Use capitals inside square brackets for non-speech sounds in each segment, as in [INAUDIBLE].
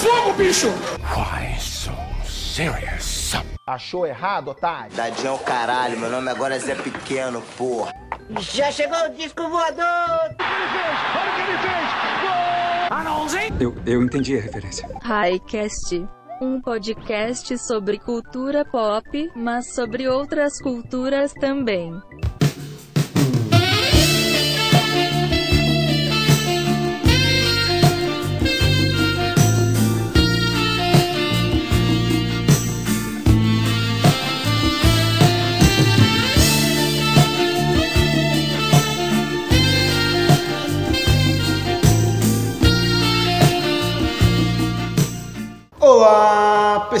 fogo, bicho! Why so serious? Achou errado, otário? Tadinho é o caralho, meu nome agora é Zé Pequeno, porra. Já chegou o disco voador! Olha o que ele fez! Eu, eu entendi a referência. Highcast. Um podcast sobre cultura pop, mas sobre outras culturas também.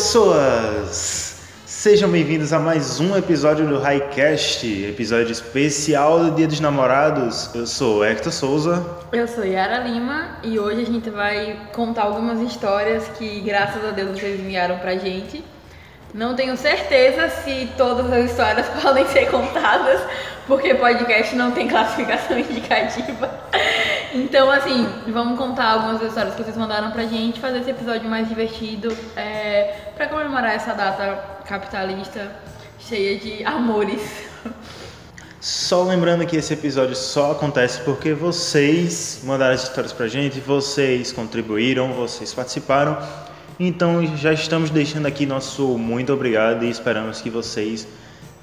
Pessoas! Sejam bem-vindos a mais um episódio do Highcast, episódio especial do Dia dos Namorados. Eu sou Hector Souza. Eu sou Yara Lima e hoje a gente vai contar algumas histórias que, graças a Deus, vocês enviaram pra gente. Não tenho certeza se todas as histórias [LAUGHS] podem ser contadas, porque podcast não tem classificação [LAUGHS] indicativa. Então, assim, vamos contar algumas histórias que vocês mandaram pra gente, fazer esse episódio mais divertido, é, pra comemorar essa data capitalista cheia de amores. Só lembrando que esse episódio só acontece porque vocês mandaram as histórias pra gente, vocês contribuíram, vocês participaram. Então já estamos deixando aqui nosso muito obrigado e esperamos que vocês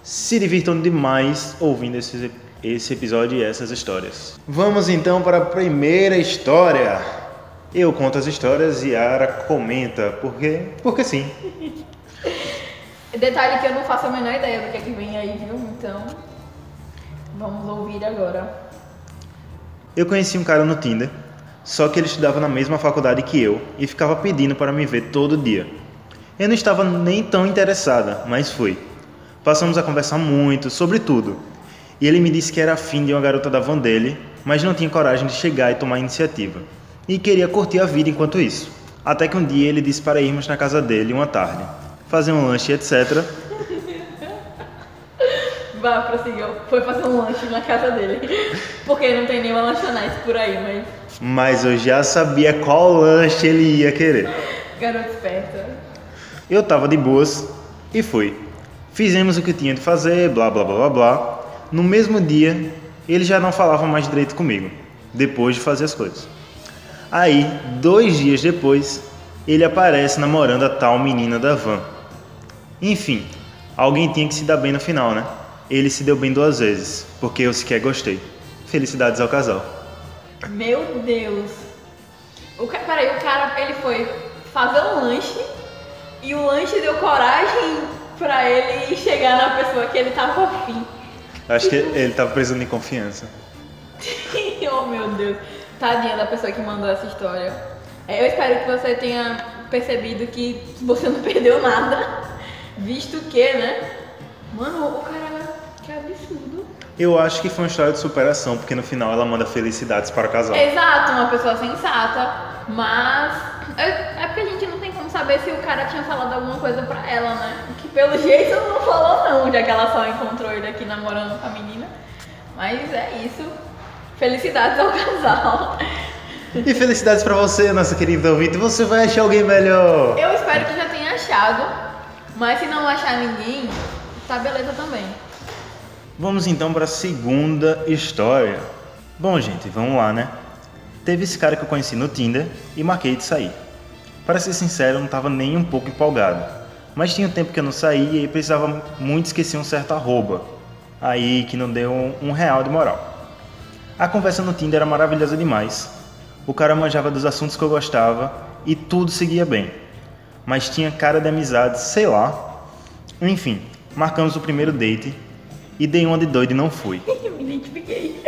se divirtam demais ouvindo esse, esse episódio e essas histórias. Vamos então para a primeira história. Eu conto as histórias e Ara comenta, porque, porque sim. Detalhe que eu não faço a menor ideia do que é que vem aí, viu? Então, vamos ouvir agora. Eu conheci um cara no Tinder, só que ele estudava na mesma faculdade que eu e ficava pedindo para me ver todo dia. Eu não estava nem tão interessada, mas fui. Passamos a conversar muito sobre tudo. E ele me disse que era afim de uma garota da van dele, mas não tinha coragem de chegar e tomar a iniciativa. E queria curtir a vida enquanto isso. Até que um dia ele disse para irmos na casa dele uma tarde, fazer um lanche, etc. [LAUGHS] Vá, prosseguiu. Foi fazer um lanche na casa dele. [LAUGHS] Porque não tem nenhuma lanchonete por aí, mas. Mas eu já sabia qual lanche ele ia querer. [LAUGHS] Garota esperta. Eu tava de boas e fui. Fizemos o que tinha de fazer, blá blá blá blá blá. No mesmo dia, ele já não falava mais direito comigo, depois de fazer as coisas. Aí, dois dias depois, ele aparece namorando a tal menina da van. Enfim, alguém tinha que se dar bem no final, né? Ele se deu bem duas vezes, porque eu sequer gostei. Felicidades ao casal. Meu Deus. O ca... Peraí, o cara, ele foi fazer um lanche e o lanche deu coragem pra ele chegar na pessoa que ele tava afim. Acho que ele tava precisando de confiança. [LAUGHS] oh meu Deus. Tadinha da pessoa que mandou essa história. É, eu espero que você tenha percebido que você não [LAUGHS] perdeu nada. Visto que, né? Mano, o cara. Que absurdo. Eu acho que foi uma história de superação, porque no final ela manda felicidades para o casal. Exato, uma pessoa sensata. Mas. É, é porque a gente não tem como saber se o cara tinha falado alguma coisa pra ela, né? Pelo jeito não falou, não, já que ela só encontrou ele aqui namorando com a menina. Mas é isso. Felicidades ao [LAUGHS] casal. E felicidades para você, nossa querida ouvinte. Você vai achar alguém melhor. Eu espero que já tenha achado. Mas se não achar ninguém, tá beleza também. Vamos então para a segunda história. Bom, gente, vamos lá, né? Teve esse cara que eu conheci no Tinder e marquei de sair. Para ser sincero, eu não estava nem um pouco empolgado. Mas tinha um tempo que eu não saía e precisava muito esquecer um certo arroba. Aí que não deu um, um real de moral. A conversa no Tinder era maravilhosa demais. O cara manjava dos assuntos que eu gostava e tudo seguia bem. Mas tinha cara de amizade, sei lá. Enfim, marcamos o primeiro date e dei uma de doido e não fui. [LAUGHS] Eu me identifiquei.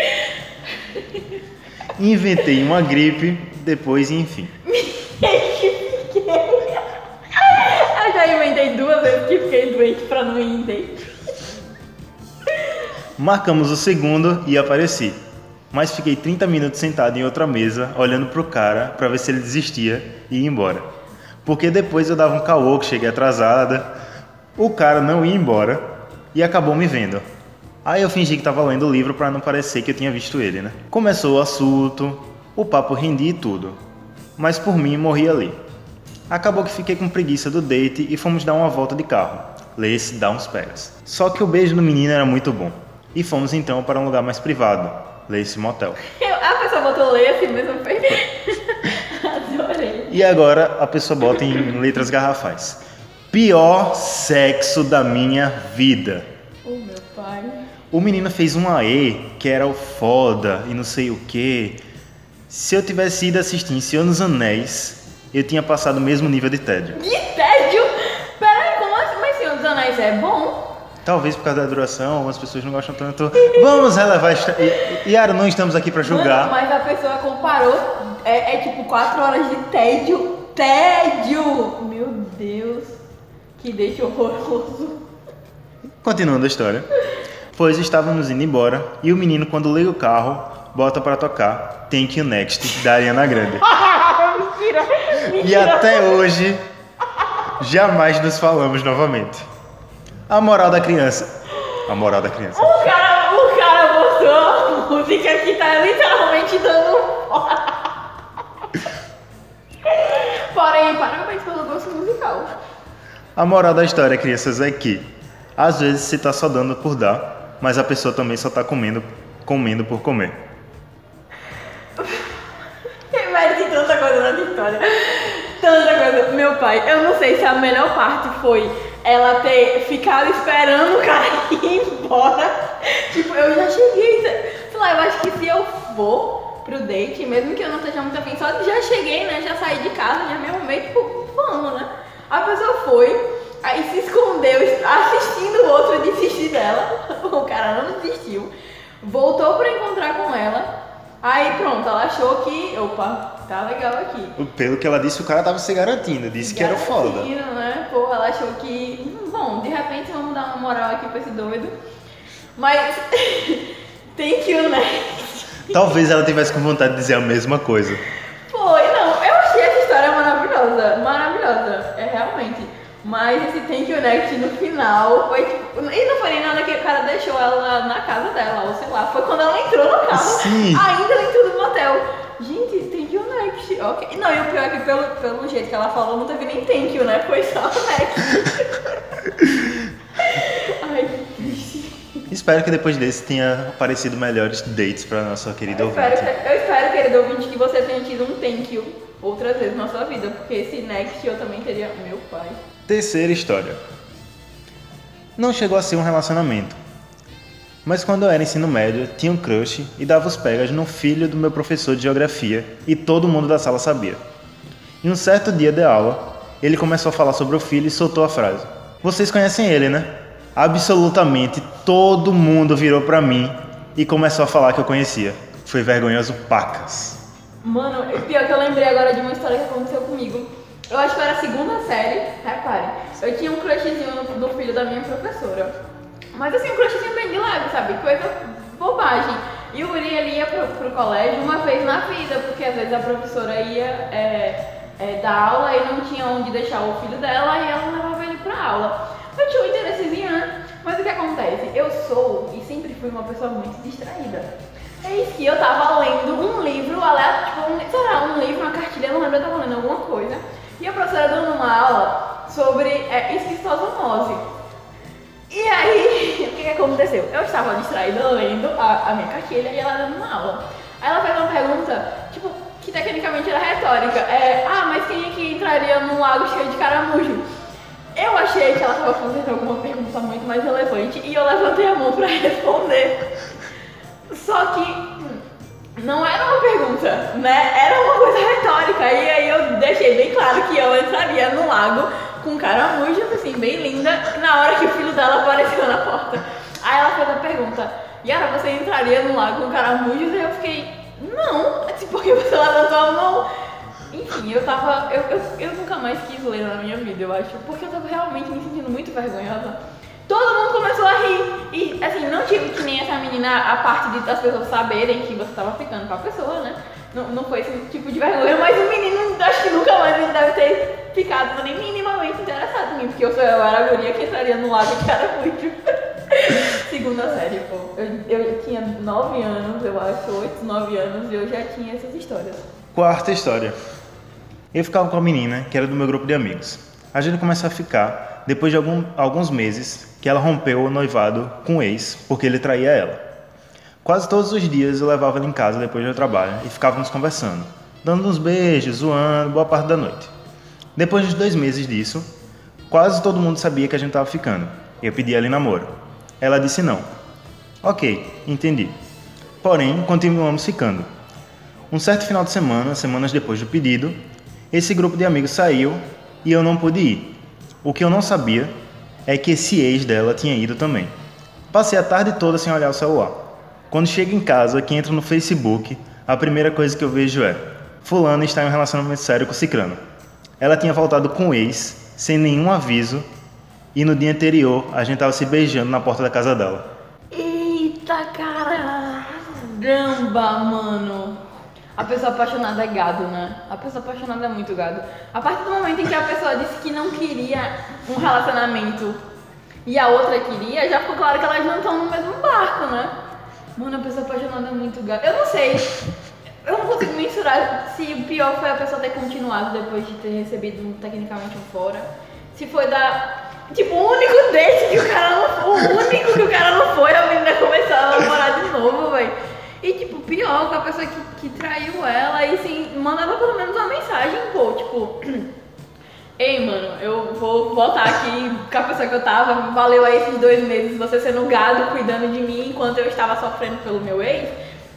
Inventei uma gripe, depois enfim. [LAUGHS] Eu já inventei duas vezes que fiquei doente pra não ir date. Marcamos o segundo e apareci. Mas fiquei 30 minutos sentado em outra mesa, olhando pro cara para ver se ele desistia e ia embora. Porque depois eu dava um caô que cheguei atrasada, o cara não ia embora e acabou me vendo. Aí eu fingi que tava lendo o livro para não parecer que eu tinha visto ele, né? Começou o assunto, o papo rendia e tudo. Mas por mim morri ali. Acabou que fiquei com preguiça do date e fomos dar uma volta de carro. Lê-se dá uns pegas. Só que o beijo do menino era muito bom. E fomos então para um lugar mais privado. Lê-se motel. Eu- a pessoa botou assim mesmo. Foi... [LAUGHS] Adorei. E agora a pessoa bota em letras garrafais. Pior sexo da minha vida. Oh, meu pai. O menino fez um AE que era o foda e não sei o que. Se eu tivesse ido assistir em Senhor dos Anéis, eu tinha passado o mesmo nível de tédio. Que tédio! Anéis é bom? Talvez por causa da duração, algumas pessoas não gostam tanto. [LAUGHS] Vamos relevar. Esta... E- Yara, não estamos aqui pra julgar. Mano, mas a pessoa comparou. É, é tipo 4 horas de tédio. Tédio! Meu Deus. Que deixa horroroso. Continuando a história. Pois estávamos indo embora e o menino, quando liga o carro, bota pra tocar Thank You Next da Ariana Grande. [LAUGHS] Mentira! E Mentira! até hoje, jamais nos falamos novamente. A moral da criança. A moral da criança. O cara, o cara botou a [LAUGHS] música que tá literalmente dando fora. [LAUGHS] Porém, parabéns pelo gosto musical. A moral da história, crianças, é que às vezes você tá só dando por dar, mas a pessoa também só tá comendo, comendo por comer. Tem tanta coisa nessa história. Tanta coisa. Meu pai, eu não sei se a melhor parte foi ela ter ficado esperando o cara [LAUGHS] ir embora. Tipo, eu já cheguei. Sei lá, eu acho que se eu for pro date, mesmo que eu não esteja muito afim, só já cheguei, né? Já saí de casa, já me arrumei, tipo, vamos, né? A pessoa foi, aí se escondeu, assistindo o outro desistir dela. [LAUGHS] O cara não desistiu. Voltou pra encontrar com ela. Aí pronto, ela achou que, opa, tá legal aqui. Pelo que ela disse, o cara tava se garantindo, disse que era foda. Garantindo, né? Pô, ela achou que, hum, bom, de repente vamos dar uma moral aqui pra esse doido. Mas tem que o né? Talvez ela tivesse com vontade de dizer a mesma coisa. Foi, não, eu achei essa história maravilhosa, maravilhosa, é realmente. Mas esse Thank You Next no final foi tipo. E não foi nem nada que o cara deixou ela na casa dela, ou sei lá. Foi quando ela entrou no carro, Sim. ainda dentro do motel. Gente, Thank Ok. Não, e o pior é que pelo, pelo jeito que ela falou, não teve nem Thank You, né? Foi só Next. [LAUGHS] Ai, que triste. Espero que depois desse tenha aparecido melhores dates pra nossa querida Eu espero, ouvinte. que- eu espero, querido ouvinte, que você tenha tido um Thank You outras vezes na sua vida, porque esse Next eu também teria. Meu pai. Terceira história. Não chegou a ser um relacionamento. Mas quando eu era ensino médio, tinha um crush e dava os pegas no filho do meu professor de geografia e todo mundo da sala sabia. Em um certo dia de aula, ele começou a falar sobre o filho e soltou a frase: Vocês conhecem ele, né? Absolutamente todo mundo virou pra mim e começou a falar que eu conhecia. Foi vergonhoso pacas. Mano, pior que eu lembrei agora de uma história que aconteceu comigo. Eu acho que era a segunda série, repare. Eu tinha um crushzinho no filho da minha professora. Mas assim, um crushzinho bem de leve, sabe? Coisa bobagem. E o Guri ele ia pro, pro colégio uma vez na vida, porque às vezes a professora ia é, é, dar aula e não tinha onde deixar o filho dela e ela levava ele pra aula. Eu tinha um interessezinho, né? Mas o que acontece? Eu sou e sempre fui uma pessoa muito distraída. Eis que eu tava lendo um livro, tipo, um, sei lá, um livro, uma cartilha, não lembro, eu tava lendo alguma coisa. E a professora dando uma aula sobre é, esquistosomose. E aí, que, que aconteceu? Eu estava distraída lendo a, a minha cartilha e ela dando uma aula. Aí ela fez uma pergunta, tipo, que tecnicamente era retórica. É, ah, mas quem é que entraria num lago cheio de caramujo? Eu achei que ela estava fazendo alguma pergunta muito mais relevante e eu levantei a mão pra [LAUGHS] responder. Só que hum, não era uma pergunta, né? Era uma coisa retórica. E aí eu deixei bem claro que eu entraria no lago com caramujo, assim, bem linda, na hora que o filho dela apareceu na porta. Aí ela fez a pergunta, Yara, você entraria no lago com caramujos? E eu fiquei, não, assim, porque você levantou a mão. Enfim, eu tava. Eu, eu, eu nunca mais quis ler na minha vida, eu acho, porque eu tava realmente me sentindo muito vergonhosa. Todo mundo começou a rir. E assim, não tive que nem essa menina a parte de, das pessoas saberem que você tava ficando com a pessoa, né? Não, não foi esse tipo de vergonha, mas o menino acho que nunca mais ele deve ter ficado nem minimamente interessado em mim, porque eu, sou, eu era a guria que entraria no lago de caramujo. [LAUGHS] Segunda série, pô. Eu, eu tinha 9 anos, eu acho, 8, 9 anos, e eu já tinha essas histórias. Quarta história. Eu ficava com a menina, que era do meu grupo de amigos. A gente começou a ficar depois de algum, alguns meses que ela rompeu o noivado com o ex porque ele traía ela. Quase todos os dias eu levava ela em casa depois do trabalho e ficávamos conversando, dando uns beijos, zoando, boa parte da noite. Depois de dois meses disso, quase todo mundo sabia que a gente estava ficando. Eu pedi ela em namoro. Ela disse não. Ok, entendi. Porém, continuamos ficando. Um certo final de semana, semanas depois do pedido, esse grupo de amigos saiu e eu não pude ir. O que eu não sabia é que esse ex dela tinha ido também. Passei a tarde toda sem olhar o celular. Quando chego em casa, que entro no Facebook, a primeira coisa que eu vejo é: Fulano está em um relacionamento sério com Cicrano. Ela tinha voltado com o ex, sem nenhum aviso, e no dia anterior a gente estava se beijando na porta da casa dela. Eita caramba, mano. A pessoa apaixonada é gado, né? A pessoa apaixonada é muito gado. A partir do momento em que a pessoa disse que não queria um relacionamento e a outra queria, já ficou claro que elas não estão no mesmo barco, né? Mano, a pessoa apaixonada é muito gado. Eu não sei. Eu não consigo mensurar se o pior foi a pessoa ter continuado depois de ter recebido um, tecnicamente um fora. Se foi da. Tipo, o único date que o cara não. O único que o cara não foi, a menina começou a namorar de novo, velho. E tipo, pior, com a pessoa que, que traiu ela e assim, mandava pelo menos uma mensagem, pô, tipo. [CLEARS THROAT] Ei, mano, eu vou voltar aqui com a pessoa que eu tava. Valeu aí esses dois meses você sendo gado, cuidando de mim enquanto eu estava sofrendo pelo meu ex.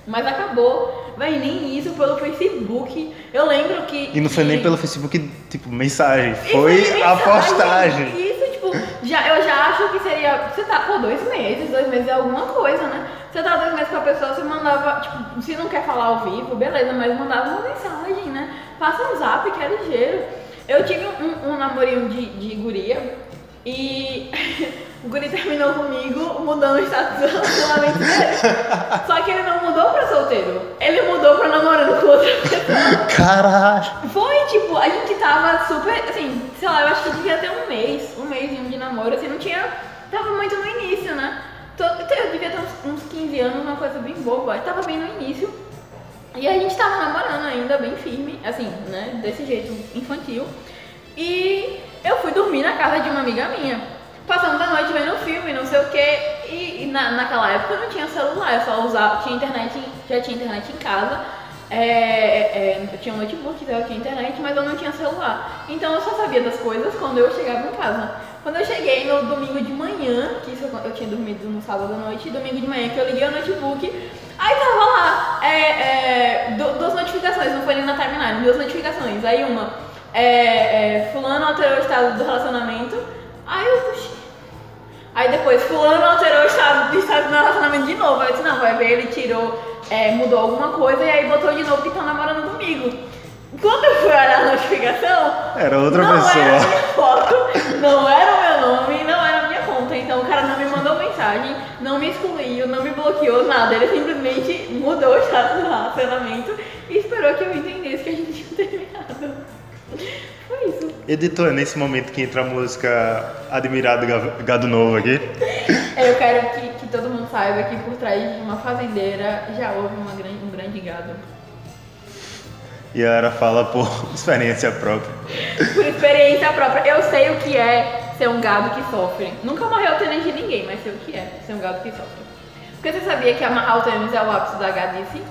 Mas acabou. Vai nem isso pelo Facebook. Eu lembro que. E não foi que- nem pelo Facebook, tipo, mensagem, foi de a mensagem. postagem. Isso, tipo, já, eu já acho que seria. Você tá, pô, dois meses, dois meses é alguma coisa, né? Você tá dois meses com a pessoa, você mandava, tipo, se não quer falar ao vivo, beleza, mas mandava uma mensagem, né? Passa um zap que é ligeiro. Eu tive um, um namorinho de, de guria e [LAUGHS] o guri terminou comigo mudando o status do relacionamento dele. Só que ele não mudou pra solteiro. Ele mudou pra namorando com outra pessoa. Caralho! Foi, tipo, a gente tava super, assim, sei lá, eu acho que devia ter um mês, um mêsinho de namoro, assim, não tinha, tava muito no início, né? Tô- Eu devia ter uns, uns 15 anos, uma coisa bem boba, tava bem no início. E a gente tava namorando ainda, bem firme, assim, né, desse jeito, infantil. E eu fui dormir na casa de uma amiga minha, passando a noite vendo filme, não sei o quê. E, na, naquela época eu não tinha celular, eu só usava, tinha internet, já tinha internet em casa. É, é, eu tinha um notebook, então eu tinha internet, mas eu não tinha celular. Então eu só sabia das coisas quando eu chegava em casa. Quando eu cheguei no domingo de manhã, que isso eu, eu tinha dormido no sábado à noite, domingo de manhã que eu liguei o notebook, aí tava lá, é, é, du- duas notificações, não foi nem na timeline, duas notificações. Aí uma, é, é, fulano alterou o estado do relacionamento, aí eu, puxei. Aí depois, fulano alterou o estado, o estado do relacionamento de novo. Aí eu disse, não, vai ver, ele tirou, é, mudou alguma coisa e aí botou de novo que tá namorando comigo. Quando eu fui olhar a notificação, Era outra não pessoa. era minha foto, não era o meu nome, não era a minha conta. Então o cara não me mandou mensagem, não me excluiu, não me bloqueou, nada. Ele simplesmente mudou o status do relacionamento e esperou que eu entendesse que a gente tinha terminado. Foi isso. Editor, é nesse momento que entra a música Admirado Ga- Gado Novo aqui. É, Eu quero que, que todo mundo saiba que por trás de uma fazendeira já houve uma grande, um grande gado. E a Ara fala por [LAUGHS] experiência própria. Por experiência própria, eu sei o que é ser um gado que sofre. Nunca morreu o tênis de ninguém, mas sei o que é ser um gado que sofre. Porque você sabia que amarrar o tênis é o ápice da gadice?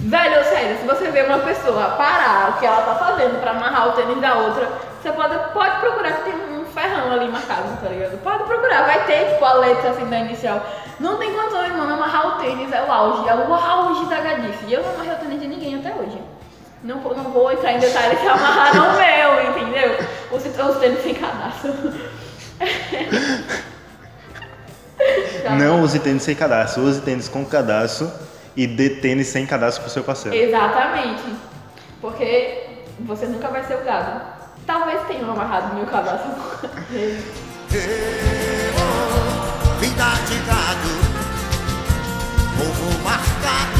Velho, sério, se você vê uma pessoa parar o que ela tá fazendo pra amarrar o tênis da outra, você pode, pode procurar que tem um ferrão ali marcado, tá ligado? Pode procurar, vai ter tipo a letra assim da inicial. Não tem condições, mano, amarrar o tênis é o auge, é o auge da gadice. E eu não amarrei o tênis de ninguém até hoje. Não, não vou entrar em detalhes se amarraram o meu, entendeu? Os, os tênis sem cadastro. [LAUGHS] Não use tênis sem cadastro, use tênis com cadastro e dê tênis sem cadastro pro seu parceiro. Exatamente. Porque você nunca vai ser o gado. Talvez tenham amarrado meu cadastro. [LAUGHS] Vida de gado, povo marcado,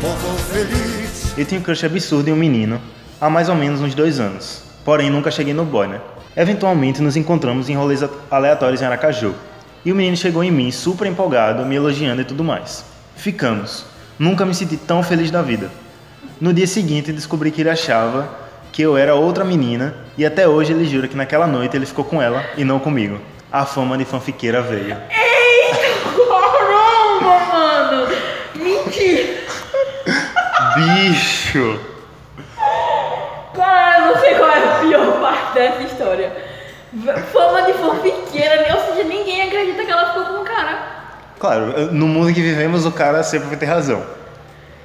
povo feliz. Eu tinha um crush absurdo em um menino há mais ou menos uns dois anos. Porém, nunca cheguei no boy, né? Eventualmente nos encontramos em rolês aleatórios em Aracaju. E o menino chegou em mim super empolgado, me elogiando e tudo mais. Ficamos. Nunca me senti tão feliz da vida. No dia seguinte, descobri que ele achava que eu era outra menina e até hoje ele jura que naquela noite ele ficou com ela e não comigo. A fama de fanfiqueira veio. [LAUGHS] Caramba, mano! Mentira! Bicho! Cara, eu não sei qual é a pior parte dessa história. Fama de fanfiqueira, ou seja, ninguém acredita que ela ficou com. Claro, no mundo que vivemos o cara sempre vai ter razão.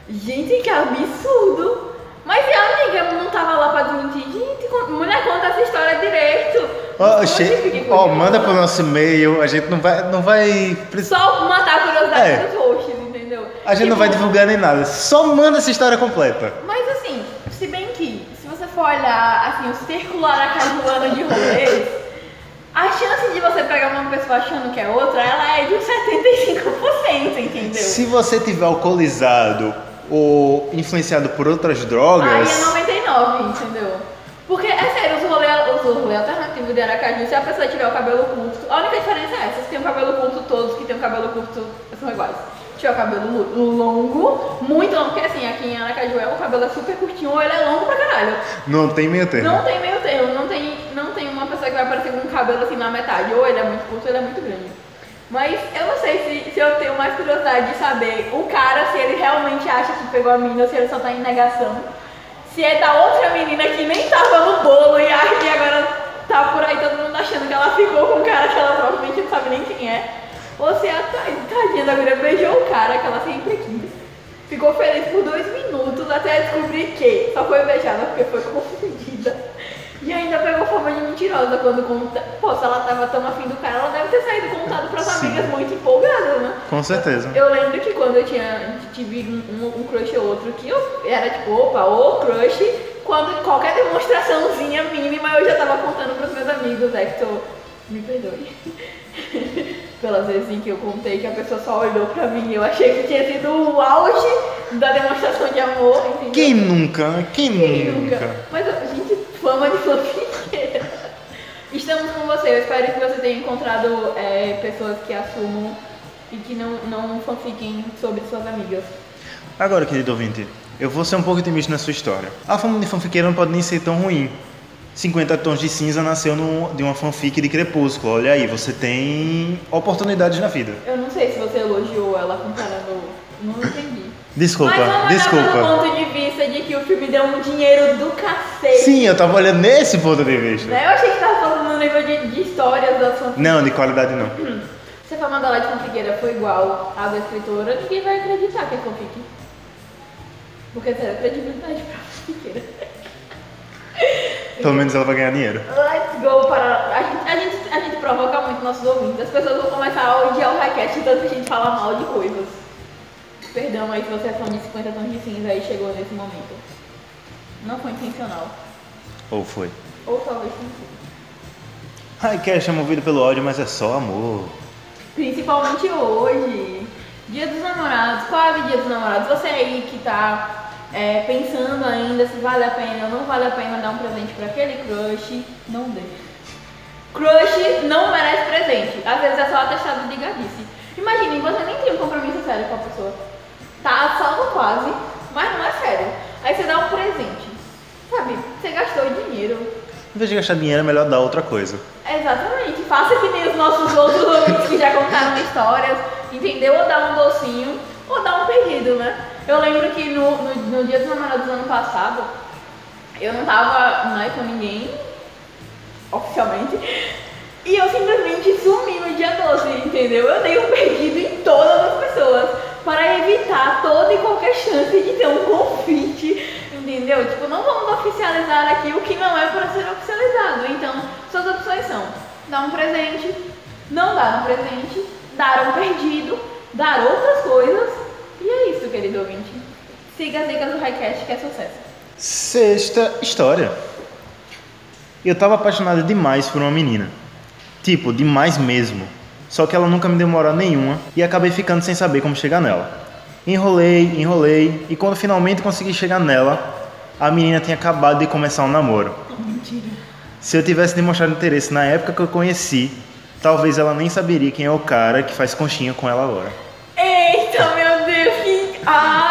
Gente, que absurdo! Mas e a amiga não tava lá pra desmentir? Gente, mulher, conta essa história direito. Não che- coisa. manda pro nosso e-mail, a gente não vai. Não vai precisar- Só matar a curiosidade É. dos hosts, entendeu? a gente não vai Tipo, divulgar nem nada, só manda essa história completa. Mas assim, se bem que, se você for olhar assim, o circular acajuano de rolês, a chance de você pegar uma pessoa achando que é outra, ela é de 75%, entendeu? Se você tiver alcoolizado ou influenciado por outras Aí drogas. é 99, entendeu? Porque, é sério, os rolês os rolê alternativos de Aracaju, se a pessoa tiver o cabelo curto, a única diferença é essa, se tem o cabelo curto, todos que têm o cabelo curto são iguais. Tiver o cabelo longo, muito longo, porque assim, aqui em Aracaju é, o cabelo é super curtinho ou ele é longo pra caralho. Não tem meio termo. Não tem meio termo, não tem, não tem uma pessoa que vai aparecer com um cabelo assim na metade, ou ele é muito curto ou ele é muito grande. Mas eu não sei se, se eu tenho mais curiosidade de saber o cara, se ele realmente acha que pegou a menina ou se ele só tá em negação. Se é da outra menina que nem tava no bolo e que agora tá por aí todo mundo achando que ela ficou com um cara que ela provavelmente não sabe nem quem é. Ou se a ta- tadinha da mulher beijou o cara que ela sempre quis. Ficou feliz por dois minutos até descobrir que só foi beijada porque foi confundida. E ainda pegou forma de mentirosa quando conta. Pô, se ela tava tão afim do cara, ela deve ter saído contado pras Sim. amigas muito empolgada, né? Com certeza. Eu lembro que quando eu tinha tive um, um crush ou outro que eu era tipo, opa, ô crush, quando qualquer demonstraçãozinha mínima eu já tava contando pros meus amigos, Hector, me perdoe. [LAUGHS] Pelas vezes em que eu contei que a pessoa só olhou pra mim e eu achei que tinha sido o auge da demonstração de amor, entendeu? Quem nunca? Quem, Quem nunca? nunca? Mas, gente, fama de fanfiqueira. Estamos com você. Eu espero que você tenha encontrado é, pessoas que assumam e que não, não fanfiquem sobre suas amigas. Agora, querido ouvinte, eu vou ser um pouco otimista na sua história. A fama de fanfiqueira não pode nem ser tão ruim. 50 Tons de Cinza nasceu num- de uma fanfic de Crepúsculo. Olha aí, você tem oportunidades na vida. Eu não sei se você elogiou ela comparando. Não entendi. Desculpa, Mas pelo desculpa. ponto de vista de que o filme deu um dinheiro do cacete. Sim, eu tava olhando nesse ponto de vista. Né? Eu achei que tava falando no nível de, de histórias das fanfics. Não, de qualidade não. Se a fama dela de fanfiqueira for igual à da escritora, ninguém vai acreditar que é fanfic. Porque zero credibilidade pra fanfiqueira. [LAUGHS] Pelo menos ela vai ganhar dinheiro. Let's go para. A gente, a, gente, a gente provoca muito nossos ouvintes. As pessoas vão começar a odiar o Raquete tanto que a gente fala mal de coisas. Perdão aí se você é fã de 50 tons de cinza e chegou nesse momento. Não foi intencional. Ou foi. Ou talvez tenha sido. Highcast é movido pelo ódio, mas é só amor. Principalmente hoje. Dia dos namorados, quase dia dos namorados. Você aí que tá é, pensando ainda se vale a pena ou não vale a pena dar um presente pra aquele crush, não dê. Crush não merece presente. Às vezes é só atestado de gabice. Imaginem, você nem tem um compromisso sério com a pessoa. Tá no quase, mas não é sério. Aí você dá um presente. Sabe, você gastou dinheiro, Em vez de gastar dinheiro, é melhor dar outra coisa. Exatamente. Faça que nem os nossos outros ouvintes [LAUGHS] que já contaram histórias, entendeu? Ou dar um docinho, ou dar um perdido, né? Eu lembro que no, no, no dia dos namorados do ano passado, eu não tava né, com ninguém, oficialmente, e eu simplesmente sumi no dia 12, entendeu? Eu dei um perdido em todas as pessoas, para evitar toda e qualquer chance de ter um conflite, entendeu? Tipo, não vamos oficializar aqui o que não é para ser oficializado. Então, suas opções são dar um presente, não dar um presente, dar um perdido, dar outras coisas. E é isso. Siga as dicas do Highcast, que é sucesso. Sexta história. Eu tava apaixonado demais por uma menina. Tipo, demais mesmo. Só que ela nunca me deu moral nenhuma e acabei ficando sem saber como chegar nela. Enrolei, enrolei e quando finalmente consegui chegar nela, a menina tinha acabado de começar um namoro. Mentira. Se eu tivesse demonstrado interesse na época que eu conheci, talvez ela nem saberia quem é o cara que faz conchinha com ela agora. Eita, meu Deus, que. Ai!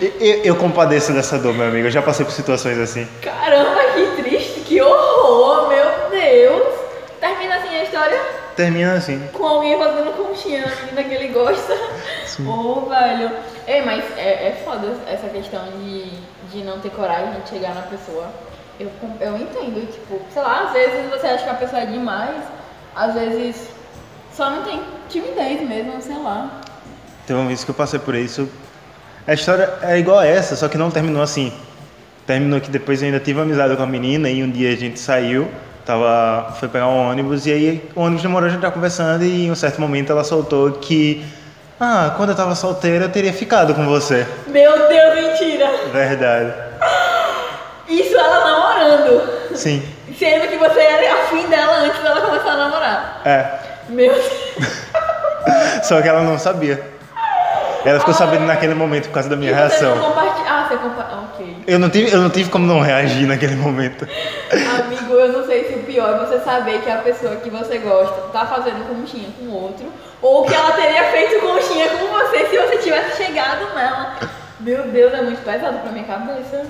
Eu, eu compadeço dessa dor, meu amigo. Eu já passei por situações assim. Caramba, que triste, que horror, meu Deus. Termina assim a história Termina assim. com alguém fazendo conchinha na menina que ele gosta. [LAUGHS] Ô, velho. Ei, mas é, é foda essa questão de, de não ter coragem de chegar na pessoa. Eu, eu entendo, tipo, sei lá, às vezes você acha que a pessoa é demais, às vezes só não tem timidez mesmo, sei lá. Teve uma vez que eu passei por isso. A história é igual a essa, só que não terminou assim. Terminou que depois eu ainda tive amizade com a menina e um dia a gente saiu, tava, foi pegar um ônibus e aí o ônibus demorou, a gente tava conversando e em um certo momento ela soltou que ah, quando eu tava solteira eu teria ficado com você. Meu Deus, mentira! Verdade. Isso ela namorando. Sim. Sendo que você era afim dela antes dela começar a namorar. É. Meu Deus. [LAUGHS] Só que ela não sabia. Ela ficou sabendo naquele momento por causa da minha reação. compartilha. Ah, você compartilha. Ok. Eu não, tive, eu não tive como não reagir naquele momento. Amigo, eu não sei se o pior é você saber que a pessoa que você gosta tá fazendo conchinha com outro, ou que ela teria feito conchinha com você se você tivesse chegado nela. Meu Deus, é muito pesado pra minha cabeça.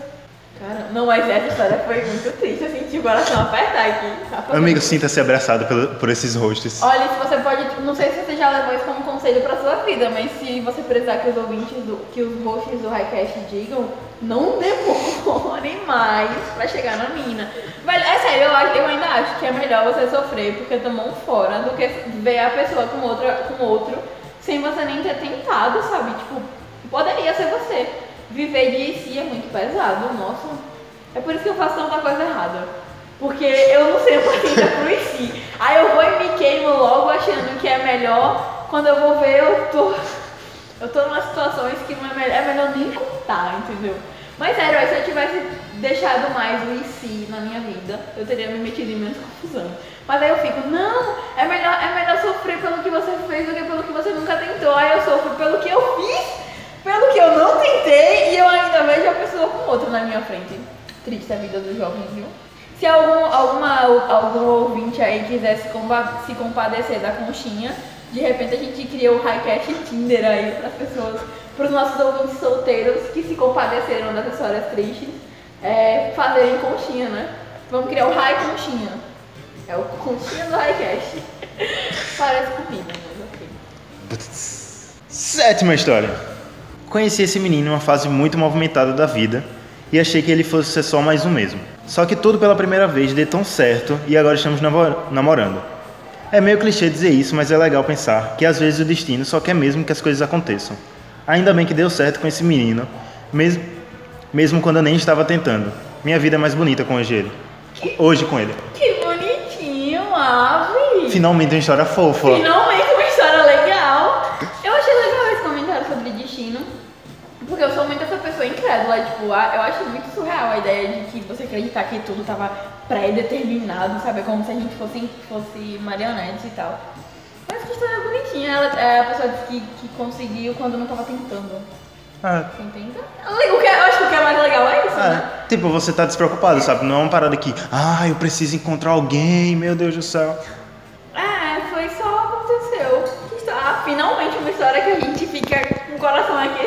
Cara, não, mas essa história foi muito triste, eu senti o coração apertar aqui. Tá Amigo, sinta-se abraçado pelo- por esses hosts. Olha, se você pode, não sei se você já levou isso como conselho pra sua vida, mas se você precisar que os ouvintes, do, que os hosts do Highcast digam, não demore mais pra chegar na mina. Velho, é sério, eu, eu ainda acho que é melhor você sofrer porque tomou um fora do que ver a pessoa com, outra, com outro sem você nem ter tentado, sabe? Tipo, poderia ser você. Viver de si é muito pesado, nossa. É por isso que eu faço tanta coisa errada. Porque eu não sei [LAUGHS] paciência pro si. Aí eu vou e me queimo logo achando que é melhor. Quando eu vou ver, eu tô. [LAUGHS] Eu tô numa situações que não é melhor, é melhor nem contar, entendeu? Mas sério, se eu tivesse deixado mais o se na minha vida, eu teria me metido em menos confusão. Mas aí eu fico, não, é melhor, é melhor sofrer pelo que você fez do que pelo que você nunca tentou. Aí eu sofro pelo que eu fiz, pelo que eu não tentei, e eu ainda vejo a pessoa com outra na minha frente. Triste a vida dos jovens, viu? Se algum, alguma, algum ouvinte aí quiser se, compadecer da conchinha, de repente a gente cria o Highcast Tinder aí para as pessoas, para os nossos ouvintes solteiros que se compadeceram das histórias tristes, é, fazerem conchinha, né? Vamos criar o High Conchinha. É o conchinha do Highcast. [LAUGHS] Parece comida, mas ok. Sétima história. Conheci esse menino em uma fase muito movimentada da vida e achei que ele fosse ser só mais um mesmo. Só que tudo pela primeira vez deu tão certo e agora estamos namorando. É meio clichê dizer isso, mas é legal pensar que às vezes o destino só quer mesmo que as coisas aconteçam. Ainda bem que deu certo com esse menino, mesmo, mesmo quando eu nem estava tentando. Minha vida é mais bonita com hoje ele. Hoje com ele. Que bonitinho, Ave! Finalmente uma história fofa. Finalmente uma história legal. Eu achei legal esse comentário sobre destino. Porque eu sou muito essa pessoa incrédula. Tipo, a- eu acho muito surreal a ideia de que você acreditar que tudo tava pré-determinado, sabe? Como se a gente fosse, fosse marionetes e tal. Mas que história bonitinha. Ela, é, a pessoa disse que, que conseguiu quando não tava tentando. Entende? O que, eu acho que o que é mais legal é isso, né? É, tipo, você tá despreocupado, sabe? Não é uma parada que, ah, eu preciso encontrar alguém, meu Deus do céu. É, foi só aconteceu. Ah, finalmente uma história que a gente fica com o coração aquecido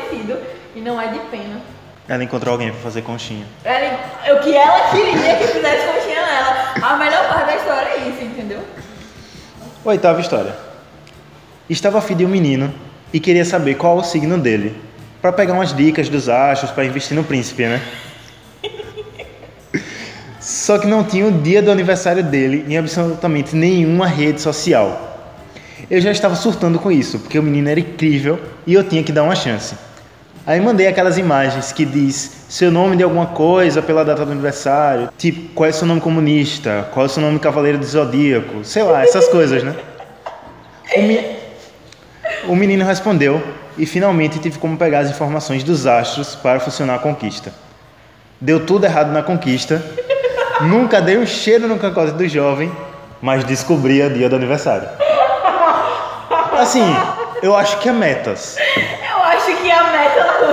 e não é de pena. Ela encontrou alguém pra fazer conchinha. Ela, o que ela queria que fizesse conchinha nela. A melhor parte da história é isso, entendeu? Oitava história. Estava afim de um menino e queria saber qual o signo dele. Pra pegar umas dicas dos astros pra investir no príncipe, né? [LAUGHS] Só que não tinha o dia do aniversário dele em absolutamente nenhuma rede social. Eu já estava surtando com isso, porque o menino era incrível e eu tinha que dar uma chance. Aí mandei aquelas imagens que diz seu nome de alguma coisa pela data do aniversário, tipo qual é seu nome comunista, qual é seu nome cavaleiro do zodíaco, sei lá, essas coisas, né? O, me- o menino respondeu e finalmente tive como pegar as informações dos astros para funcionar a conquista. Deu tudo errado na conquista, nunca dei um cheiro no cangote do jovem, mas descobri o dia do aniversário. Assim, eu acho que é metas. Eu acho que a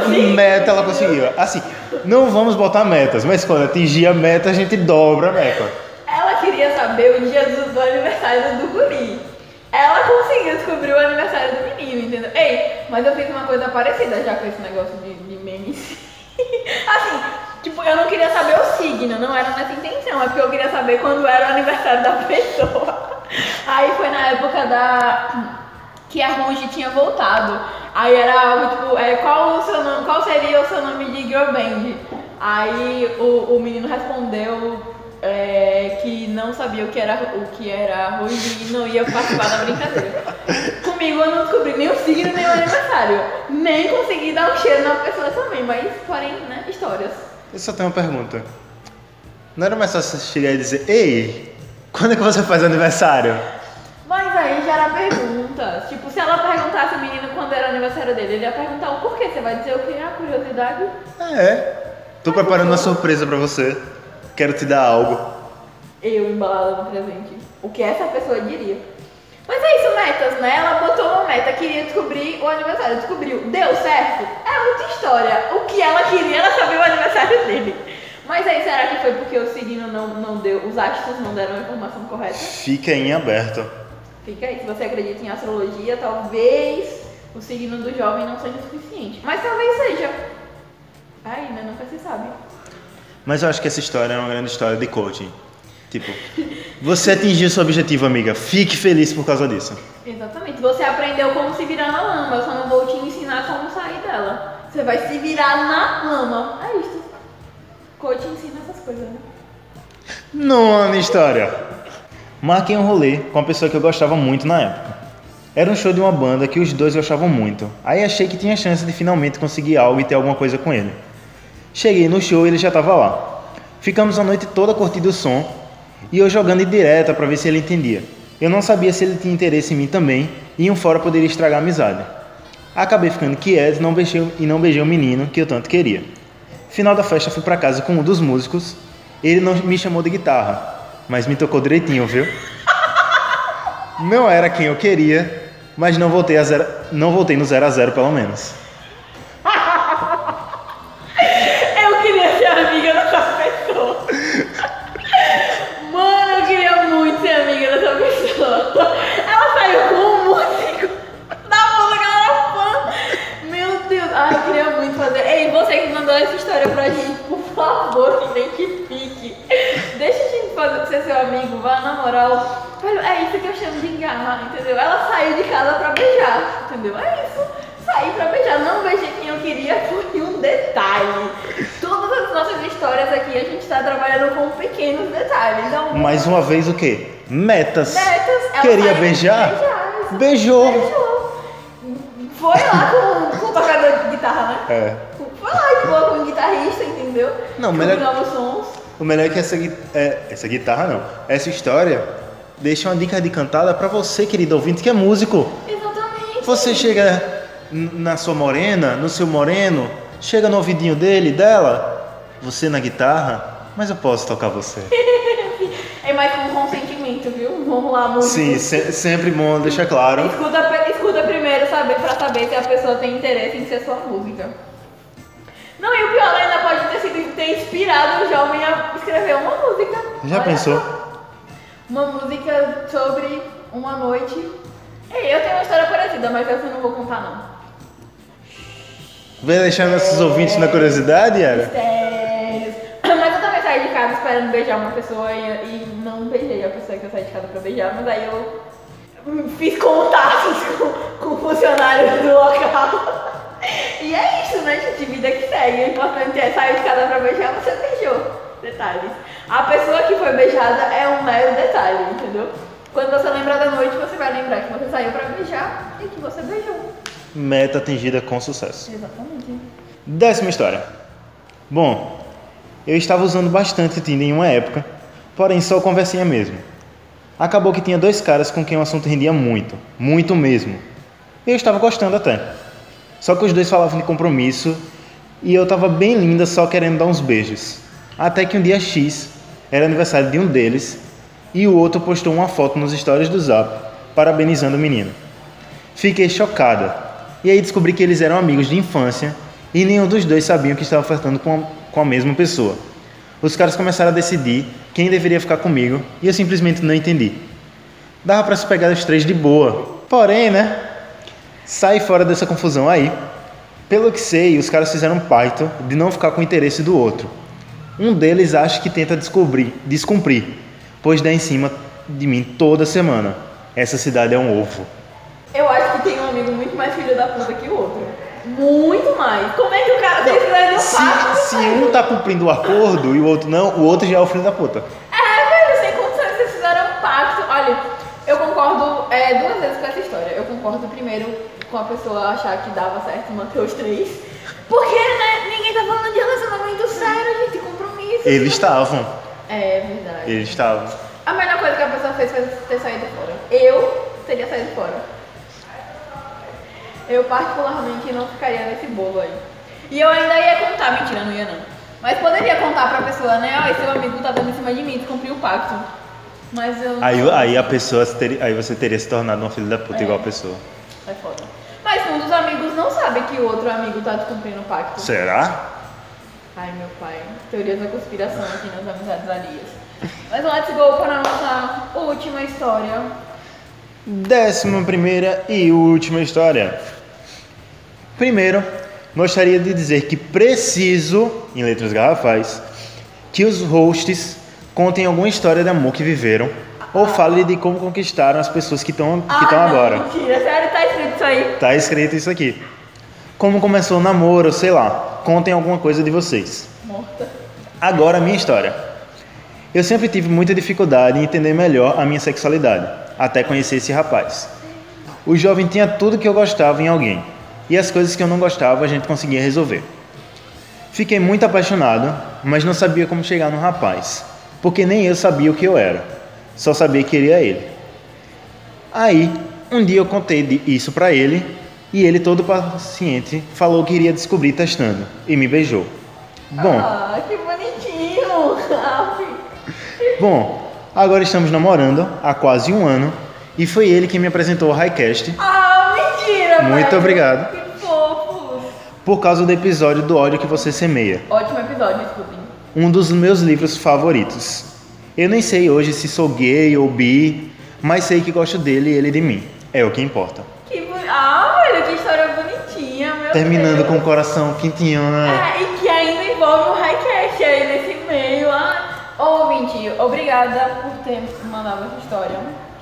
meta ela conseguiu. Meta ela conseguiu. Assim, não vamos botar metas, mas quando atingir a meta, a gente dobra a meta. Ela queria saber o dia do, do aniversário do guri. Ela conseguiu descobrir o aniversário do menino. entendeu? Ei, mas eu fiz uma coisa parecida já com esse negócio de, de memes. [LAUGHS] assim, tipo, eu não queria saber o signo, não era nessa intenção, é porque eu queria saber quando era o aniversário da [LAUGHS] pessoa. Aí foi na época da. que a Ruge tinha voltado. Aí era algo tipo, é, qual, o seu nome, qual seria o seu nome de girl band? Aí o, o menino respondeu é, que não sabia o que era o que era e não ia participar da brincadeira. Comigo eu não descobri nem o signo nem o aniversário. Nem consegui dar um cheiro na pessoa também, mas porém, né, histórias. Eu só tenho uma pergunta. Não era mais fácil você chegar e dizer, ei, quando é que você faz aniversário? Mas aí já era pergunta. Tipo, se ela perguntasse o menino aniversário dele, ele ia perguntar o porquê. Você vai dizer o quê? A curiosidade? É. Tô preparando uma surpresa pra você. Quero te dar algo. Eu embalada no presente. O que essa pessoa diria. Mas é isso, metas, né? Ela botou uma meta, queria descobrir o aniversário. Descobriu. Deu certo? É outra história. O que ela queria era saber o aniversário dele. Mas aí, será que foi porque o signo não, não deu, os astros não deram a informação correta? Fica em aberto. Fica aí. Se você acredita em astrologia, talvez o signo do jovem não seja suficiente. Mas talvez seja. Aí, né? Nunca se sabe. Mas eu acho que essa história é uma grande história de coaching. Tipo, você atingiu seu objetivo, amiga. Fique feliz por causa disso. Exatamente. Você aprendeu como se virar na lama. Eu só não vou te ensinar como sair dela. Você vai se virar na lama. É isso. Coach ensina essas coisas, né? Nona história. Marquei um rolê com uma pessoa que eu gostava muito na época. Era um show de uma banda que os dois gostavam muito. Aí achei que tinha chance de finalmente conseguir algo e ter alguma coisa com ele. Cheguei no show e ele já estava lá. Ficamos a noite toda curtindo o som e eu jogando em direta para ver se ele entendia. Eu não sabia se ele tinha interesse em mim também e um fora poderia estragar a amizade. Acabei ficando quieto não beijei, e não beijei o menino que eu tanto queria. Final da festa fui para casa com um dos músicos. Ele não me chamou de guitarra, mas me tocou direitinho, viu? [LAUGHS] Não era quem eu queria, mas não voltei, a zero, não voltei no 0 a 0 pelo menos. [LAUGHS] Eu queria ser amiga dessa pessoa. Mano, eu queria muito ser amiga dessa pessoa. Ela saiu com um músico da banda que ela era fã. Meu Deus. Ai, eu queria muito fazer. Ei, você que mandou essa história pra gente, por favor, se identifique. Deixa a gente fazer, ser seu amigo, vá na moral. Velho, é isso que eu chamo de engarrar, entendeu? Ela saiu de casa pra beijar, entendeu? É isso. Saí pra beijar, não beijei quem eu queria, [LAUGHS] foi um detalhe. Todas as nossas histórias aqui a gente tá trabalhando com pequenos detalhes. Então, Mais uma vez o quê? Metas. Metas, ela Queria beijar? beijar. Beijou. Beijou. Foi lá com, com o tocador de guitarra, né? É. Foi lá de boa com o guitarrista, entendeu? Não, melhor- Combinava os sons. O melhor é que essa, é, essa guitarra não. Essa história deixa uma dica de cantada pra você, querido ouvinte, que é músico. Exatamente. Você chega na sua morena, no seu moreno, chega no ouvidinho dele, dela, você na guitarra, mas eu posso tocar você. [LAUGHS] É mais com consentimento, viu? Vamos lá, música. Sim, se- sempre bom deixar claro. Escuta, escuta primeiro saber, pra saber se a pessoa tem interesse em ser sua música. Não, e o pior ainda pode ter sido ter inspirado o jovem a escrever uma música. Já Olha pensou? só. Uma música sobre uma noite. Ei, eu tenho uma história parecida, mas essa eu não vou contar não. Vai deixar nossos ouvintes na curiosidade, Yara? Mistérios. [CLEARS THROAT] Mas eu também saí de casa esperando beijar uma pessoa e, e não beijei a pessoa que eu saí de casa pra beijar, mas aí eu fiz contatos [LAUGHS] com, com funcionários do local. [LAUGHS] E é isso, né, gente? Vida que segue. O importante é sair de casa pra beijar, você beijou. Detalhes. A pessoa que foi beijada é um mero detalhe, entendeu? Quando você lembrar da noite, você vai lembrar que você saiu pra beijar e que você beijou. Meta atingida com sucesso. Exatamente. Décima história. Bom, eu estava usando bastante Tinder em uma época, porém só conversinha mesmo. Acabou que tinha dois caras com quem o assunto rendia muito, muito mesmo. Eu estava gostando até. Só que os dois falavam de compromisso e eu estava bem linda só querendo dar uns beijos. Até que um dia X era aniversário de um deles e o outro postou uma foto nos stories do Zap parabenizando o menino. Fiquei chocada. E aí descobri que eles eram amigos de infância e nenhum dos dois sabiam que estava flertando com a, com a mesma pessoa. Os caras começaram a decidir quem deveria ficar comigo e eu simplesmente não entendi. Dava pra se pegar os três de boa. Porém, né? Sai fora dessa confusão aí. Pelo que sei, os caras fizeram um pacto de não ficar com o interesse do outro. Um deles acha que tenta descobrir, descumprir, pois dá em cima de mim toda semana. Essa cidade é um ovo. Eu acho que tem um amigo muito mais filho da puta que o outro. Muito mais. Como é que o cara fez fazer um Se, se um tá cumprindo o acordo e o outro não, o outro já é o filho da puta. É, velho, sem condições, vocês fizeram um pacto. Olha, eu concordo é, duas vezes com essa história. Eu concordo primeiro com a pessoa achar que dava certo manter os três. Porque, né, ninguém tá falando de relacionamento sério, gente. [LAUGHS] Eles estavam. É verdade. Eles estavam. A melhor coisa que a pessoa fez foi ter saído fora. Eu teria saído fora. Eu particularmente não ficaria nesse bolo aí. E eu ainda ia contar, mentira, não ia não. Mas poderia contar pra pessoa, né? Ó, seu amigo tá dando em cima de mim, tu cumpriu o pacto. Mas eu. Aí, aí a pessoa aí você teria se tornado uma filha da puta É. igual a pessoa. Sai foda. Mas um dos amigos não sabe que o outro amigo tá descumprindo o pacto. Será? Ai, meu pai. Teorias da conspiração aqui nas amizades alheias. Mas let's go para a nossa última história. Décima primeira e última história. Primeiro, gostaria de dizer que preciso, em letras garrafais, que os hosts contem alguma história de amor que viveram ou falem de como conquistaram as pessoas que estão que estão Ah, não, agora. Mentira, sério, tá escrito isso aí. Tá escrito isso aqui. Como começou o namoro, sei lá. Contem alguma coisa de vocês. Morta. Agora a minha história. Eu sempre tive muita dificuldade em entender melhor a minha sexualidade, até conhecer esse rapaz. O jovem tinha tudo que eu gostava em alguém, e as coisas que eu não gostava a gente conseguia resolver. Fiquei muito apaixonado, mas não sabia como chegar no rapaz, porque nem eu sabia o que eu era, só sabia que queria ele. Aí, um dia eu contei isso pra ele, e ele, todo paciente, falou que iria descobrir testando, e me beijou. Bom, Ah, que bonitinho. [LAUGHS] Bom, agora estamos namorando há quase um ano e foi ele quem me apresentou o Highcast Ah, mentira, Muito velho. obrigado. Que fofo. por causa do episódio do ódio que você semeia, Ótimo episódio, escutem. um dos meus livros favoritos. Eu nem sei hoje se sou gay ou bi, mas sei que gosto dele e ele de mim. É o que importa. Que boni... Ah, velho, que história bonitinha, meu Terminando Deus. com o coração quentinho, né? É, e que ainda envolve um highcast aí nesse meio. Ah. Ô, ouvinte, obrigada por ter mandado essa história.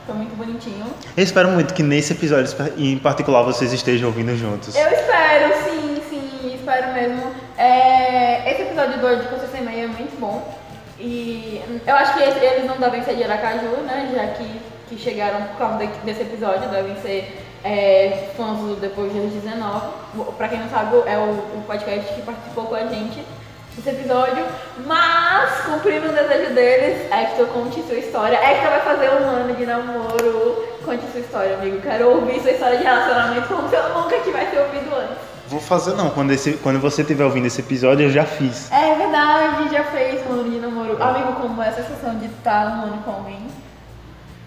Foi muito bonitinho. Eu espero muito que nesse episódio em particular vocês estejam ouvindo juntos. Eu espero, sim, sim, espero mesmo. É, esse episódio 2 de Você Sem Meia é muito bom. E eu acho que eles não devem ser de Aracaju, né? Já que, que chegaram por causa de- desse episódio, devem ser é, fãs do Depois dos 19. Pra quem não sabe, é o, o podcast que participou com a gente desse episódio. Mas, cumprindo o desejo deles, Hector, conte sua história. Hector vai fazer um ano de namoro. Conte sua história, amigo. Quero ouvir sua história de relacionamento como se eu nunca tivesse ouvido antes. Vou fazer não, quando, esse, quando você estiver ouvindo esse episódio eu já fiz. É verdade, já fez um ano de namoro. Amigo, como é a sensação de estar um ano com alguém?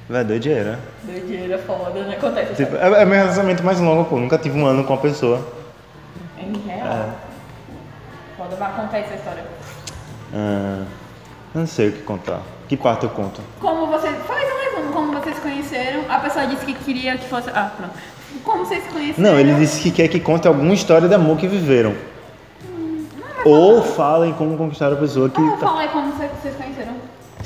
Vai doideira. Doideira, foda, né? Acontece. Tipo, é, é meu relacionamento mais longo, pô. Nunca tive um ano com uma pessoa. Em real. Foda, mas acontece a história. Ah, não sei o que contar. Que parte eu conto? Como vocês. Faz um resumo, como vocês conheceram. A pessoa disse que queria que fosse. Ah, pronto. Como vocês conheceram? Não, ele disse que quer que conte alguma história de amor que viveram. Ou falem como conquistar a pessoa que. Ah, tá- fala aí como vocês conheceram.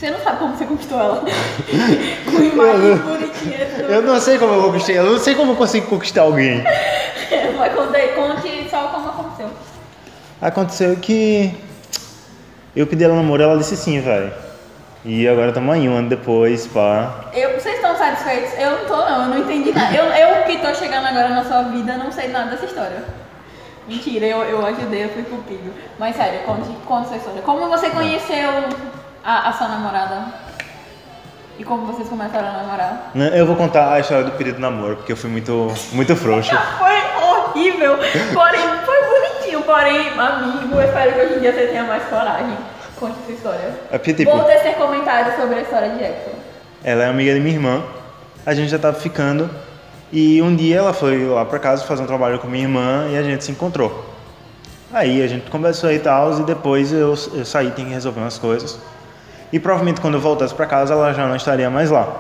Você não sabe como você conquistou ela. [LAUGHS] Com imagens bonitinhas. tudo. Eu não sei como eu conquistei, eu não sei como eu consigo conquistar alguém. [LAUGHS] Mas conte, conte só como aconteceu. Aconteceu que eu pedi ela namoro, ela disse sim, velho. E agora estamos aí, um ano depois, pá. Eu, vocês estão satisfeitos? Eu não tô, não. Eu não entendi nada. Eu, eu que tô chegando agora na sua vida, não sei nada dessa história. Mentira, eu, eu ajudei, eu fui cupido. Mas sério, conte, conte sua história. Como você conheceu a, a sua namorada? E como vocês começaram a namorar? Né, Eu vou contar a história do pedido de namoro, porque eu fui muito, muito frouxo. [LAUGHS] Foi horrível, porém foi bonitinho. Porém, amigo, eu espero que hoje em dia você tenha mais coragem. Conte sua história. É porque, tipo, Vou tecer comentários sobre a história de Hector. ela é amiga de minha irmã, a gente já tava ficando, e um dia ela foi lá pra casa fazer um trabalho com minha irmã e a gente se encontrou. Aí a gente conversou e tal, e depois eu, eu saí, tinha que resolver umas coisas. E provavelmente quando eu voltasse pra casa ela já não estaria mais lá.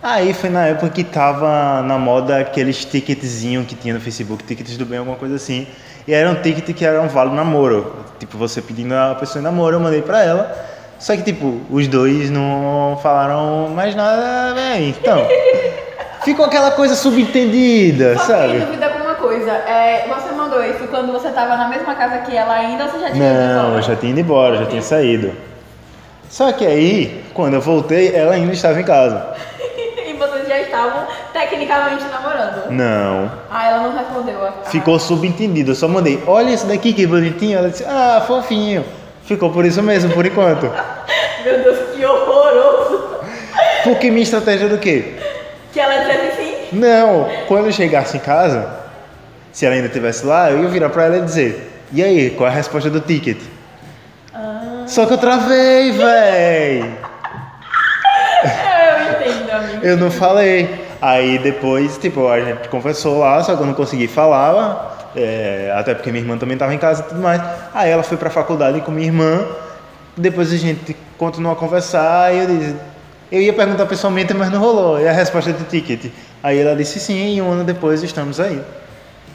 Aí foi na época que tava na moda aqueles ticketzinhos que tinha no Facebook, tickets do bem, alguma coisa assim. E era um ticket que era um vale namoro. Tipo, você pedindo a pessoa em namoro, eu mandei pra ela. Só que, tipo, os dois não falaram mais nada, bem. Então, [LAUGHS] ficou aquela coisa subentendida, Só sabe? que dúvida com uma coisa. É, você mandou isso quando você tava na mesma casa que ela ainda ou você já tinha ido Não, embora? eu já tinha ido embora, já tinha saído. Só que aí, quando eu voltei, ela ainda estava em casa. [LAUGHS] e vocês já estavam tecnicamente namorando. Não. Ah, ela não respondeu. a- Ficou subentendido. Eu só mandei, olha isso daqui que bonitinho. Ela disse, ah, fofinho. Ficou por isso mesmo, por enquanto. [LAUGHS] Meu Deus, que horroroso. Porque minha estratégia do quê? Que ela dissesse sim. Não, quando eu chegasse em casa, se ela ainda estivesse lá, eu ia virar pra ela e dizer, e aí, qual é a resposta do ticket? Só que eu travei, véi. Eu entendo, amigo. Eu não falei. Aí depois, tipo, a gente conversou lá, só que eu não consegui falar, é, até porque minha irmã também estava em casa e tudo mais. Aí ela foi pra faculdade com minha irmã, depois a gente continuou a conversar e eu disse, eu ia perguntar pessoalmente, mas não rolou. E a resposta do ticket? Aí ela disse sim, e um ano depois estamos aí.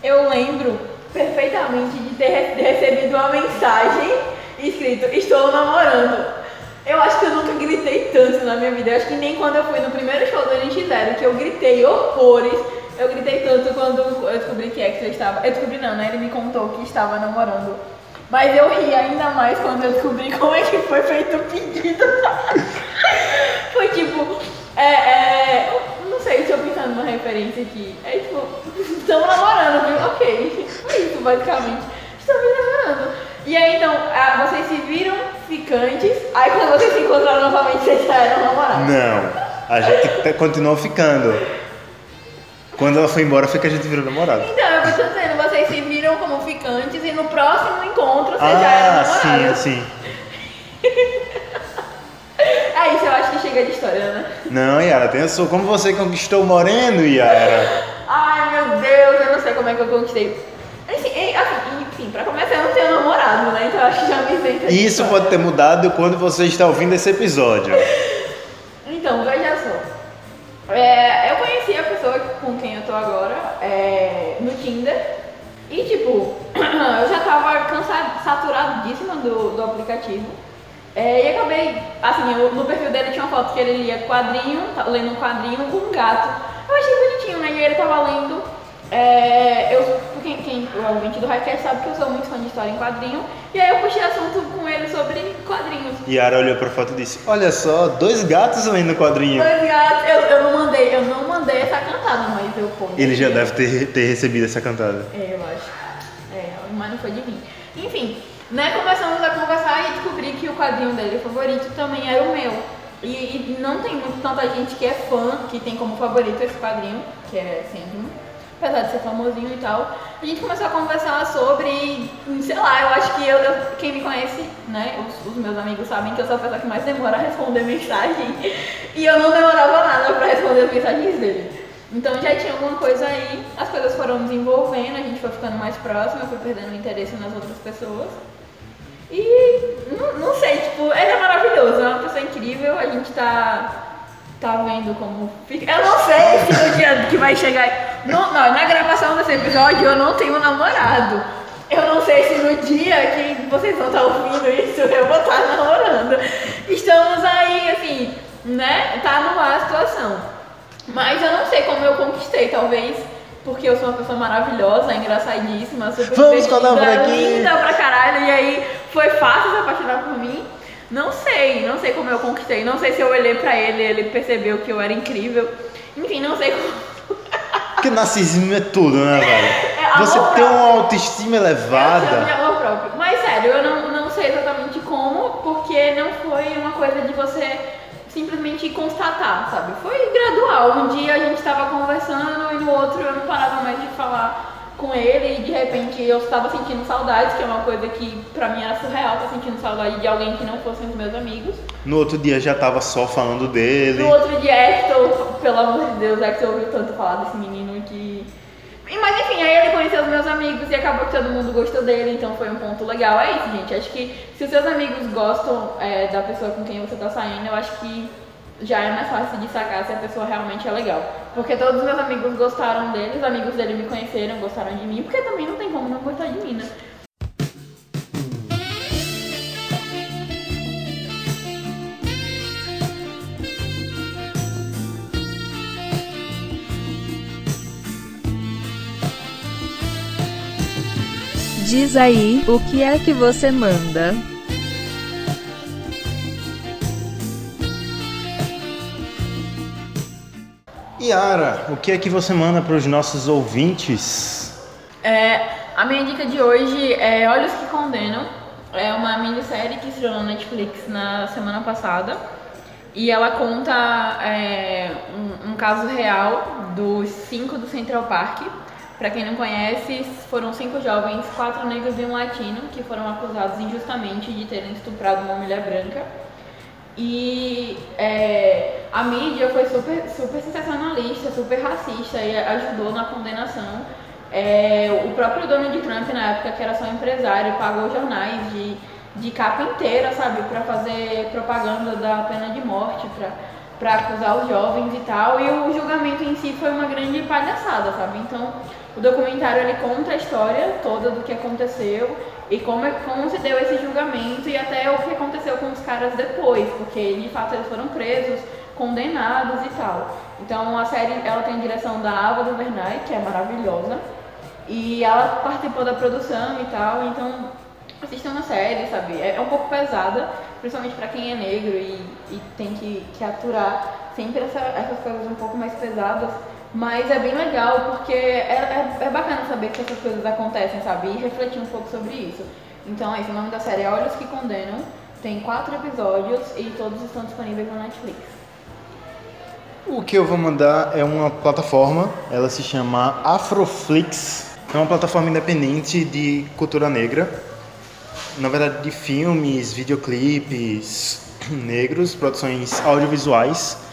Eu lembro perfeitamente de ter re- recebido uma mensagem escrito Estou namorando. Eu acho que eu nunca gritei tanto na minha vida. Eu acho que nem quando eu fui no primeiro show do NX0, que eu gritei horrores, eu gritei tanto quando eu descobri que Hector estava. Eu descobri não, né? Ele me contou que estava namorando. Mas eu ri ainda mais quando eu descobri como é que foi feito o pedido. [LAUGHS] foi tipo, é, é, não sei, deixa eu pensar numa referência aqui. É tipo, estamos namorando, viu? Ok, foi isso basicamente. Estamos namorando. E aí então, ah, vocês se viram ficantes, aí quando vocês se encontraram novamente, vocês já eram namorados. Não, a gente te- continuou ficando. Quando ela foi embora foi que a gente virou namorado. Então, eu tô dizendo, vocês se viram como ficantes e no próximo encontro vocês já eram Ah, sim, namorados. sim. [LAUGHS] É isso, eu acho que chega de história, né? Não, Yara, tem a sua. Como você conquistou o Moreno, Yara? Ai meu Deus, eu não sei como é que eu conquistei. Enfim, e- assim, enfim, pra começar eu não tenho namorado, né? Então acho que já me isenta isso história. pode ter mudado quando você está ouvindo esse episódio. Então, veja só. É, eu conheci a pessoa com quem eu tô agora é, no Tinder. E tipo, [CLEARS THROAT] eu já tava cansada, saturadíssima do, do aplicativo. É, e acabei, assim, eu- no perfil dele tinha uma foto que ele lia quadrinho, tá lendo um quadrinho com um gato. Eu achei bonitinho, né? E ele tava lendo. É, eu, quem, quem o ouvinte do Highcast sabe que eu sou muito fã de história em quadrinho. E aí eu puxei assunto com ele sobre quadrinhos. Yara olhou pra foto e disse: Olha só, dois gatos lendo quadrinho. Dois gatos, eu, eu não mandei, eu não mandei essa cantada, mas eu pô. Ele já deve ter, ter recebido essa cantada. É, eu acho. É, mas não foi de mim. Enfim, né, começamos a conversar e descobri que o quadrinho dele favorito também era o meu. E, e não tem muito, tanta gente que é fã, que tem como favorito esse quadrinho, que é Sandman. Apesar de ser famosinho e tal. A gente começou a conversar sobre, sei lá, eu acho que eu, quem me conhece, né, os, os meus amigos sabem que eu sou a pessoa que mais demora a responder mensagem. E eu não demorava nada pra responder as mensagens dele. Então já tinha alguma coisa aí, as coisas foram desenvolvendo, a gente foi ficando mais próximo, eu fui perdendo interesse nas outras pessoas. E não, não sei, tipo, ele é maravilhoso, é uma pessoa incrível, a gente tá, tá vendo como fica. Eu não sei se no dia que vai chegar. Não, não, na gravação desse episódio eu não tenho namorado. Eu não sei se no dia que vocês vão estar ouvindo isso eu vou estar namorando. Estamos aí, assim, né? Tá no ar a situação. Mas eu não sei como eu conquistei, talvez porque eu sou uma pessoa maravilhosa, engraçadíssima, super Vamos divertida, linda pra caralho, e aí foi fácil se apaixonar por mim. Não sei, não sei como eu conquistei, não sei se eu olhei pra ele e ele percebeu que eu era incrível. Enfim, não sei como. Porque narcisismo é tudo, né, velho? [LAUGHS] É Você tem uma autoestima Eu chamo de elevada. amor próprio. Mas sério, eu não, não sei exatamente como, porque não foi uma coisa de você simplesmente constatar, sabe? Foi gradual. Um dia a gente tava conversando e no outro eu não parava mais de falar com ele e de repente eu estava sentindo saudades, que é uma coisa que pra mim era surreal, tá sentindo saudade de alguém que não fossem os meus amigos. No outro dia já tava só falando dele. No outro dia, Hector, pelo amor de Deus, Hector ouviu tanto falar desse menino que. Mas enfim, aí ele conheceu os meus amigos e acabou que todo mundo gostou dele, então foi um ponto legal. É isso, gente. Acho que se os seus amigos gostam é, da pessoa com quem você tá saindo, eu acho que já é mais fácil de sacar se a pessoa realmente é legal. Porque todos os meus amigos gostaram dele, os amigos dele me conheceram, gostaram de mim, porque também não tem como não gostar de mim, né? Diz aí, o que é que você manda? Yara, o que é que você manda para os nossos ouvintes? É, a minha dica de hoje é Olhos que Condenam. É uma minissérie que estreou na Netflix na semana passada. E ela conta é, um, um caso real dos cinco do Central Park. Para quem não conhece, foram cinco jovens, quatro negros e um latino, que foram acusados injustamente de terem estuprado uma mulher branca. E é, a mídia foi super, super sensacionalista, super racista e ajudou na condenação. É, o próprio Donald Trump, na época que era só empresário, pagou jornais de, de capa inteira, sabe, para fazer propaganda da pena de morte, para acusar os jovens e tal. E o julgamento em si foi uma grande palhaçada, sabe? Então, o documentário ele conta a história toda do que aconteceu e como, é, como se deu esse julgamento e até o que aconteceu com os caras depois, porque de fato eles foram presos, condenados e tal. Então a série ela tem direção da Ava DuVernay, que é maravilhosa, e ela participou da produção e tal, então assistam uma série, sabe? É, é um pouco pesada, principalmente para quem é negro e, e tem que, que aturar sempre essa, essas coisas um pouco mais pesadas. Mas é bem legal porque é, é, é, bacana saber que essas coisas acontecem, sabe? E refletir um pouco sobre isso. Então é isso, o nome da série é Olhos que Condenam. Tem quatro episódios e todos estão disponíveis na Netflix. O que eu vou mandar é uma plataforma, ela se chama Afroflix. É uma plataforma independente de cultura negra. Na verdade, de filmes, videoclipes [CLEARS THROAT] negros, produções audiovisuais.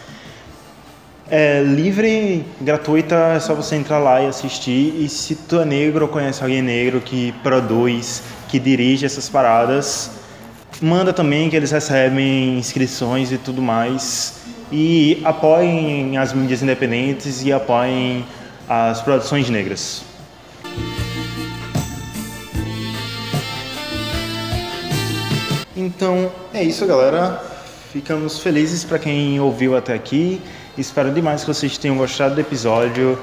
É livre, gratuita, é só você entrar lá e assistir. E se tu é negro ou conhece alguém negro que produz, que dirige essas paradas, manda também que eles recebem inscrições e tudo mais. E apoiem as mídias independentes e apoiem as produções negras. Então é isso, galera. Ficamos felizes para quem ouviu até aqui. Espero demais que vocês tenham gostado do episódio.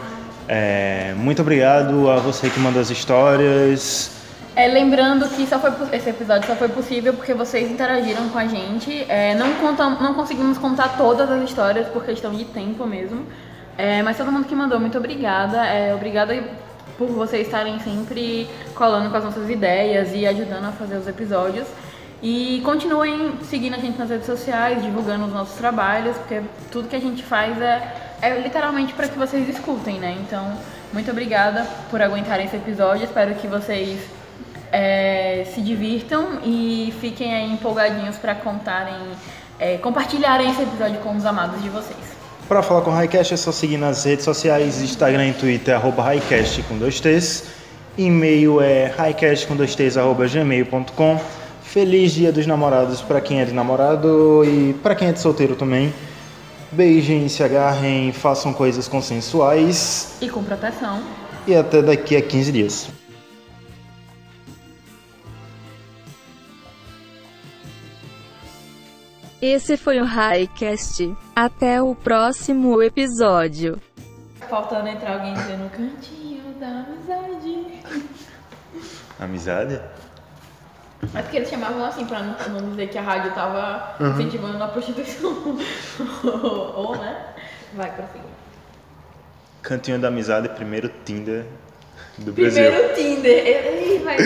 É, muito obrigado a você que mandou as histórias. É, lembrando que só foi, esse episódio só foi possível porque vocês interagiram com a gente. É, não, contam, não conseguimos contar todas as histórias por questão de tempo mesmo. É, mas todo mundo que mandou, muito obrigada. É, obrigada por vocês estarem sempre colando com as nossas ideias e ajudando a fazer os episódios. E continuem seguindo a gente nas redes sociais, divulgando os nossos trabalhos, porque tudo que a gente faz é, é literalmente para que vocês escutem, né? Então, muito obrigada por aguentarem esse episódio. Espero que vocês é, se divirtam e fiquem aí empolgadinhos para contarem, é, compartilharem esse episódio com os amados de vocês. Para falar com o Highcast é só seguir nas redes sociais, Instagram e Twitter, Highcast com dois T's. E-mail é highcast com dois T's, arroba gmail.com. Feliz Dia dos Namorados para quem é de namorado e para quem é de solteiro também. Beijem, se agarrem, façam coisas consensuais. E com proteção. E até daqui a 15 dias. Esse foi o Highcast. Até o próximo episódio. Faltando entrar alguém dizendo cantinho da amizade. Amizade? É porque eles chamavam assim pra não, não dizer que a rádio tava Uhum. incentivando a prostituição. [LAUGHS] Ou, né? Vai, prosseguir. Cantinho da Amizade, primeiro Tinder do Brasil. Primeiro Tinder. Ei, vai.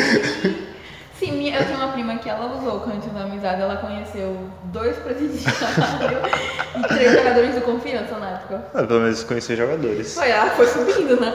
Sim, minha- eu tenho uma prima que ela usou o Cantinho da Amizade. Ela conheceu dois presidiários [LAUGHS] e três jogadores de confiança na época. Ah, pelo menos conhecer jogadores. Foi, ela foi subindo, né?